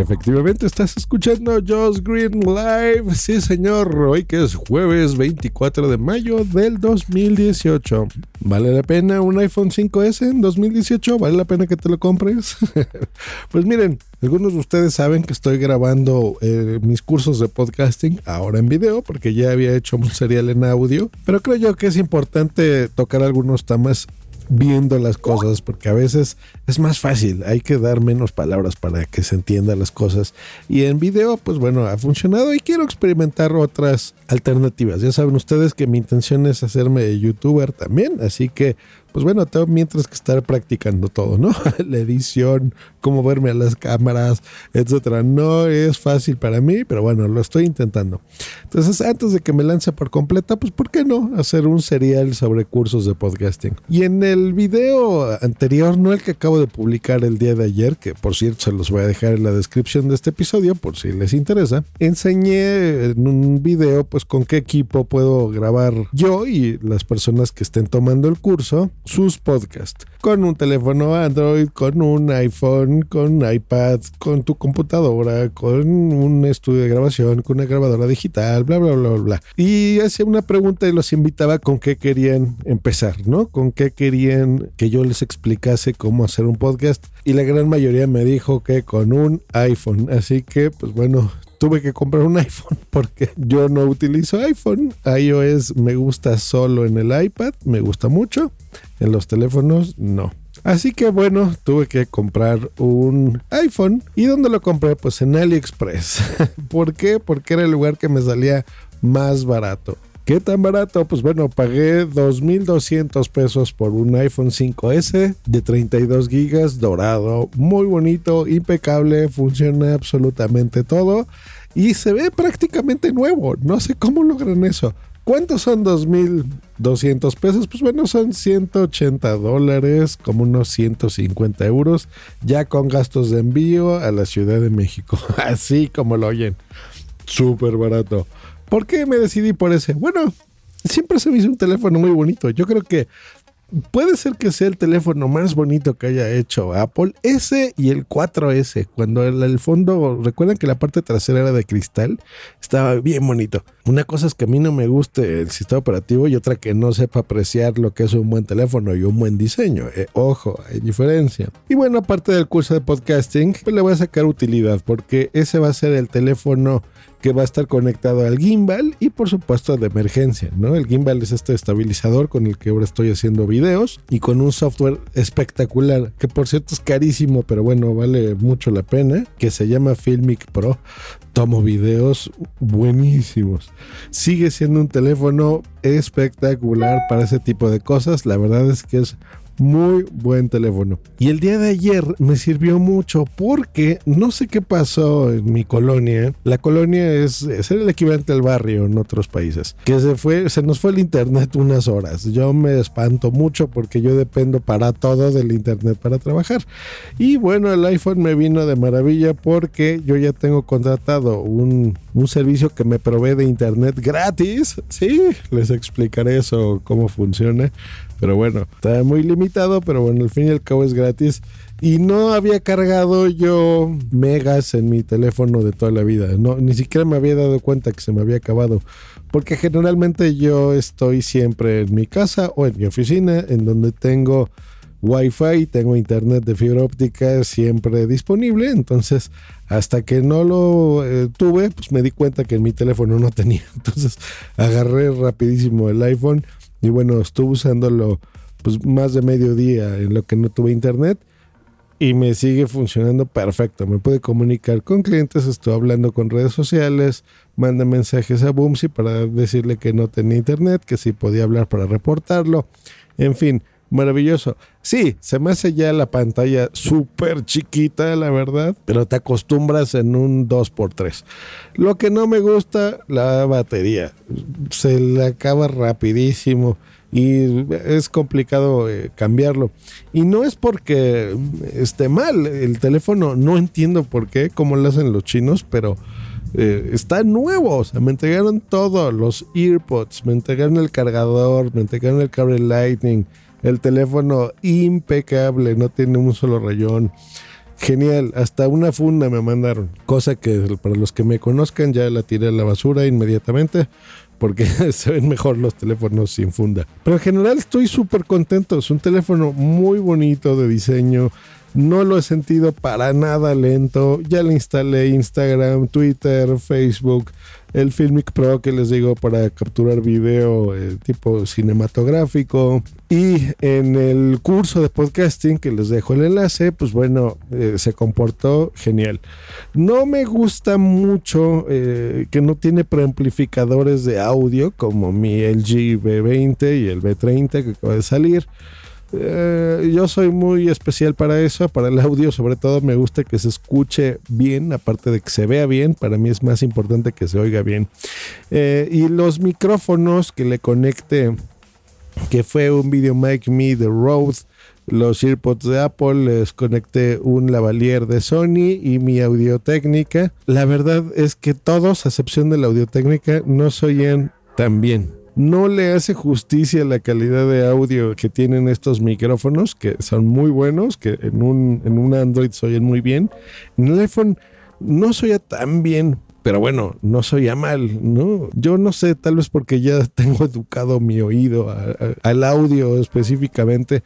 Efectivamente, estás escuchando Just Green Live. Sí, señor. Hoy que es jueves 24 de mayo del 2018. ¿Vale la pena un iPhone 5S en 2018? ¿Vale la pena que te lo compres? pues miren, algunos de ustedes saben que estoy grabando eh, mis cursos de podcasting ahora en video porque ya había hecho un serial en audio. Pero creo yo que es importante tocar algunos temas viendo las cosas, porque a veces es más fácil, hay que dar menos palabras para que se entiendan las cosas. Y en video, pues bueno, ha funcionado y quiero experimentar otras alternativas. Ya saben ustedes que mi intención es hacerme youtuber también, así que pues bueno, tengo mientras que estar practicando todo, ¿no? La edición, cómo verme a las cámaras, etcétera. No es fácil para mí, pero bueno, lo estoy intentando. Entonces, antes de que me lance por completa, pues ¿por qué no hacer un serial sobre cursos de podcasting? Y en el video anterior, no el que acabo de publicar el día de ayer, que por cierto se los voy a dejar en la descripción de este episodio por si les interesa, enseñé en un video pues con qué equipo puedo grabar yo y las personas que estén tomando el curso sus podcasts. Con un teléfono Android, con un iPhone, con iPad, con tu computadora, con un estudio de grabación, con una grabadora digital, bla, bla, bla, bla. Y hacía una pregunta y los invitaba con qué querían empezar, ¿no? Con qué querían que yo les explicase cómo hacer un podcast. Y la gran mayoría me dijo que con un iPhone. Así que, pues bueno, tuve que comprar un iPhone porque yo no utilizo iPhone. iOS me gusta solo en el iPad, me gusta mucho. En los teléfonos no. Así que bueno, tuve que comprar un iPhone. ¿Y dónde lo compré? Pues en AliExpress. ¿Por qué? Porque era el lugar que me salía más barato. ¿Qué tan barato? Pues bueno, pagué 2.200 pesos por un iPhone 5S de 32 gigas dorado. Muy bonito, impecable, funciona absolutamente todo y se ve prácticamente nuevo. No sé cómo logran eso. ¿Cuántos son 2.200 pesos? Pues bueno, son 180 dólares, como unos 150 euros, ya con gastos de envío a la Ciudad de México. Así como lo oyen. Súper barato. ¿Por qué me decidí por ese? Bueno, siempre se me hizo un teléfono muy bonito. Yo creo que puede ser que sea el teléfono más bonito que haya hecho Apple. Ese y el 4S. Cuando el, el, fondo, recuerdan que la parte trasera era de cristal, estaba bien bonito. Una cosa es que a mí no me guste el sistema operativo y otra que no sepa apreciar lo que es un buen teléfono y un buen diseño. Eh, ojo, hay diferencia. Y bueno, aparte del curso de podcasting, pues le voy a sacar utilidad porque ese va a ser el teléfono que va a estar conectado al gimbal y por supuesto de emergencia, ¿no? El gimbal es este estabilizador con el que ahora estoy haciendo videos y con un software espectacular, que por cierto es carísimo, pero bueno, vale mucho la pena, que se llama Filmic Pro. Tomo videos buenísimos. Sigue siendo un teléfono espectacular para ese tipo de cosas. La verdad es que es muy buen teléfono. Y el día de ayer me sirvió mucho porque no sé qué pasó en mi colonia. La colonia es, es el equivalente al barrio en otros países. Que se fue, se nos fue el internet unas horas. Yo me espanto mucho porque yo dependo para todo del internet para trabajar. Y bueno, el iPhone me vino de maravilla porque yo ya tengo contratado un, un servicio que me provee de internet gratis. Sí, les explicaré eso, cómo funciona. Pero bueno, está muy limitado, pero bueno, al fin y al cabo es gratis. Y no había cargado yo megas en mi teléfono de toda la vida. No, ni siquiera me había dado cuenta que se me había acabado. Porque generalmente yo estoy siempre en mi casa o en mi oficina, en donde tengo Wi-Fi, tengo internet de fibra óptica siempre disponible. Entonces, hasta que no lo eh, tuve, pues me di cuenta que en mi teléfono no tenía. Entonces, agarré rapidísimo el iPhone y bueno, estuve usándolo pues más de medio día en lo que no tuve internet y me sigue funcionando perfecto. Me puede comunicar con clientes, estoy hablando con redes sociales, manda mensajes a Boomsy para decirle que no tenía internet, que sí podía hablar para reportarlo. En fin, maravilloso. Sí, se me hace ya la pantalla súper chiquita, la verdad, pero te acostumbras en un 2x3. Lo que no me gusta, la batería. Se le acaba rapidísimo y es complicado eh, cambiarlo. Y no es porque esté mal el teléfono, no entiendo por qué, cómo lo hacen los chinos, pero eh, está nuevo. O sea, me entregaron todo, los earpods, me entregaron el cargador, me entregaron el cable Lightning, el teléfono impecable, no tiene un solo rayón. Genial, hasta una funda me mandaron, cosa que para los que me conozcan ya la tiré a la basura inmediatamente porque se ven mejor los teléfonos sin funda. Pero en general estoy súper contento, es un teléfono muy bonito de diseño, no lo he sentido para nada lento. Ya le instalé Instagram, Twitter, Facebook, el Filmic Pro que les digo para capturar video eh, tipo cinematográfico. Y en el curso de podcasting que les dejo el enlace, pues bueno, eh, se comportó genial. No me gusta mucho eh, que no tiene preamplificadores de audio como mi LG B20 y el B30 que acaba de salir. Eh, yo soy muy especial para eso, para el audio sobre todo me gusta que se escuche bien, aparte de que se vea bien, para mí es más importante que se oiga bien. Eh, y los micrófonos que le conecte, que fue un Video Make Me de Rode, los AirPods de Apple, les conecté un lavalier de Sony y mi audio técnica. La verdad es que todos, a excepción de la audio técnica, no se oyen tan bien no le hace justicia la calidad de audio que tienen estos micrófonos, que son muy buenos, que en un, en un Android se oyen muy bien. En el iPhone no se oye tan bien, pero bueno, no soy mal, ¿no? Yo no sé, tal vez porque ya tengo educado mi oído al audio específicamente,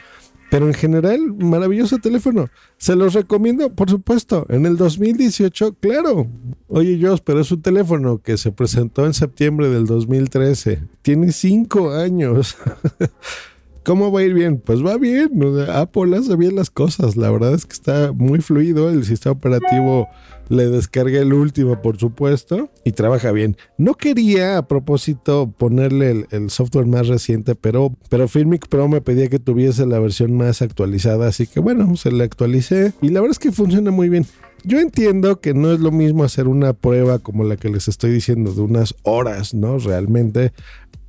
pero en general, maravilloso teléfono. Se los recomiendo, por supuesto. En el 2018, claro. Oye, yo, pero es un teléfono que se presentó en septiembre del 2013. Tiene cinco años. ¿Cómo va a ir bien? Pues va bien. Apple hace bien las cosas. La verdad es que está muy fluido. El sistema operativo le descargué el último, por supuesto, y trabaja bien. No quería a propósito ponerle el, software más reciente, pero, pero Filmic Pro me pedía que tuviese la versión más actualizada, así que bueno, se la actualicé y la verdad es que funciona muy bien. Yo entiendo que no es lo mismo hacer una prueba como la que les estoy diciendo de unas horas, ¿no? Realmente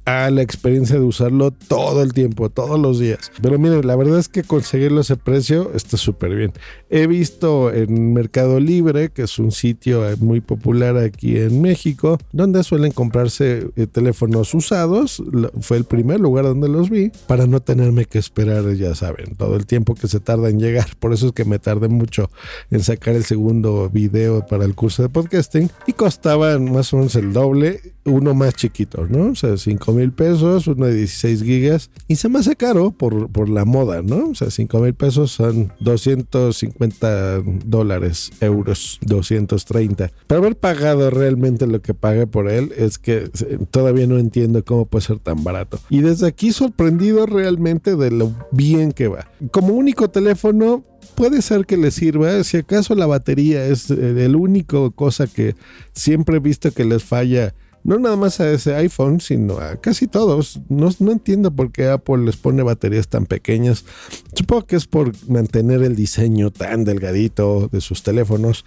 a la experiencia de usarlo todo el tiempo, todos los días. Pero miren, la verdad es que conseguirlo a ese precio está súper bien. He visto en Mercado Libre, que es un sitio muy popular aquí en México, donde suelen comprarse eh, teléfonos usados. Fue el primer lugar donde los vi para no tenerme que esperar, ya saben, todo el tiempo que se tarda en llegar. Por eso es que me tardé mucho en sacar el segundo video para el curso de podcasting y costaban más o menos el doble, uno más chiquito, ¿no? O sea, 5 mil pesos, uno de 16 gigas. Y se me hace caro por, por la moda, ¿no? O sea, 5 mil pesos son 250 dólares, euros, 230. Pero haber pagado realmente lo que pagué por él es que todavía no entiendo cómo puede ser tan barato. Y desde aquí sorprendido realmente de lo bien que va. Como único teléfono, puede ser que le sirva. Si acaso la batería es el único cosa que siempre he visto que les falla no nada más a ese iPhone, sino a casi todos. No, no, entiendo por qué Apple les pone baterías tan pequeñas. Supongo que es por mantener el diseño tan delgadito de sus teléfonos.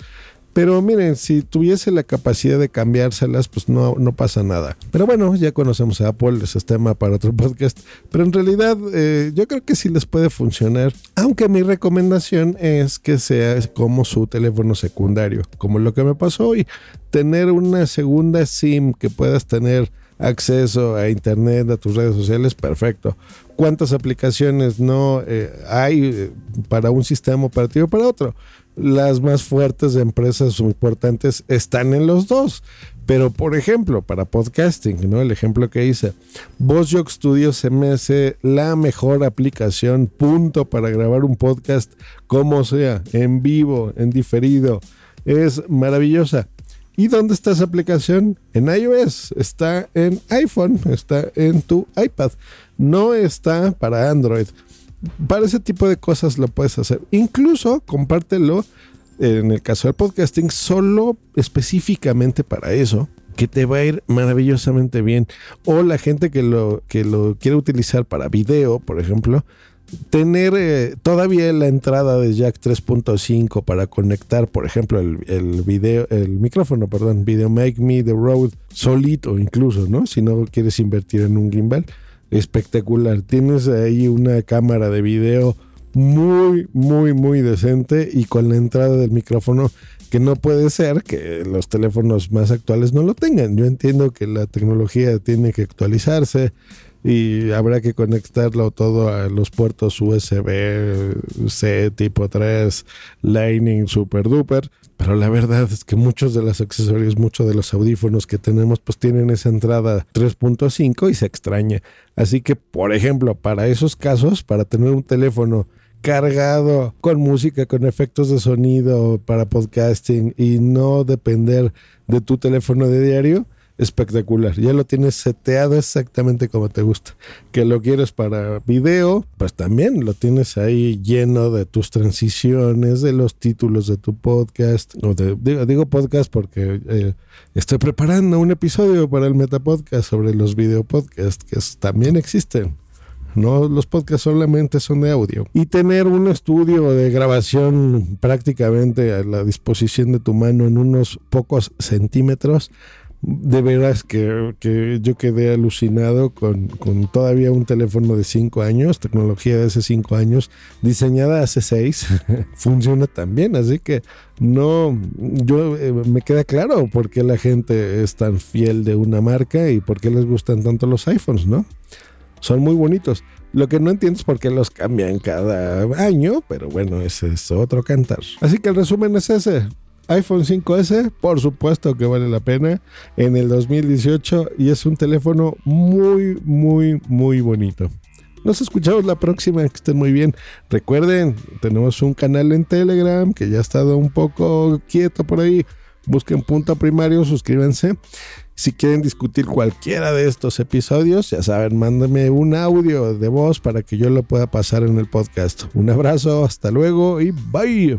Pero miren, si tuviese la capacidad de cambiárselas, pues no, no pasa nada. Pero bueno, ya conocemos a Apple, ese es tema para otro podcast. Pero en realidad eh, yo creo que sí les puede funcionar. Aunque mi recomendación es que sea como su teléfono secundario, como lo que me pasó hoy. Tener una segunda SIM que puedas tener acceso a internet, a tus redes sociales, perfecto. ¿Cuántas aplicaciones no eh, hay eh, para un sistema operativo para otro? Las más fuertes de empresas importantes están en los dos. Pero, por ejemplo, para podcasting, ¿no? El ejemplo que hice, VozJock Studio se me la mejor aplicación, punto, para grabar un podcast, como sea, en vivo, en diferido. Es maravillosa. ¿Y dónde está esa aplicación? En iOS, está en iPhone, está en tu iPad. No está para Android para ese tipo de cosas lo puedes hacer. Incluso compártelo en el caso del podcasting solo específicamente para eso que te va a ir maravillosamente bien o la gente que lo que lo quiere utilizar para video por ejemplo tener eh, todavía la entrada de jack 3.5 para conectar, por ejemplo, el, el, video, el micrófono, perdón, Video Make Me The Road solito incluso, ¿no? Si no quieres invertir en un gimbal, espectacular. Tienes ahí una cámara de video muy, muy, muy decente y con la entrada del micrófono que no puede ser que los teléfonos más actuales no lo tengan. Yo entiendo que la tecnología tiene que actualizarse y habrá que conectarlo todo a los puertos USB-C tipo 3, Lightning, super duper. Pero la verdad es que muchos de los accesorios, muchos de los audífonos que tenemos, pues tienen esa entrada 3.5 y se extraña. Así que, por ejemplo, para esos casos, para tener un teléfono cargado con música, con efectos de sonido para podcasting y no depender de tu teléfono de diario, espectacular. Ya lo tienes seteado exactamente como te gusta. Que lo quieres para video, pues también lo tienes ahí lleno de tus transiciones, de los títulos de tu podcast. O de, digo, podcast porque eh, estoy preparando un episodio para el Metapodcast sobre los video podcasts que también existen. No, los podcasts solamente son de audio. Y tener un estudio de grabación prácticamente a la disposición de tu mano en unos pocos centímetros de veras que, que, yo quedé alucinado con, con, todavía un teléfono de 5 años, tecnología de hace 5 años, diseñada hace 6, funciona también, así que no, yo eh, me queda claro por qué la gente es tan fiel de una marca y por qué les gustan tanto los iPhones, ¿no? Son muy bonitos. Lo que no entiendo es por qué los cambian cada año, pero bueno, ese es otro cantar. Así que el resumen es ese iPhone 5S, por supuesto que vale la pena en el 2018 y es un teléfono muy, muy, muy bonito. Nos escuchamos la próxima, que estén muy bien. Recuerden, tenemos un canal en Telegram que ya ha estado un poco quieto por ahí. Busquen punto primario, suscríbanse. Si quieren discutir cualquiera de estos episodios, ya saben, mándenme un audio de voz para que yo lo pueda pasar en el podcast. Un abrazo, hasta luego y bye.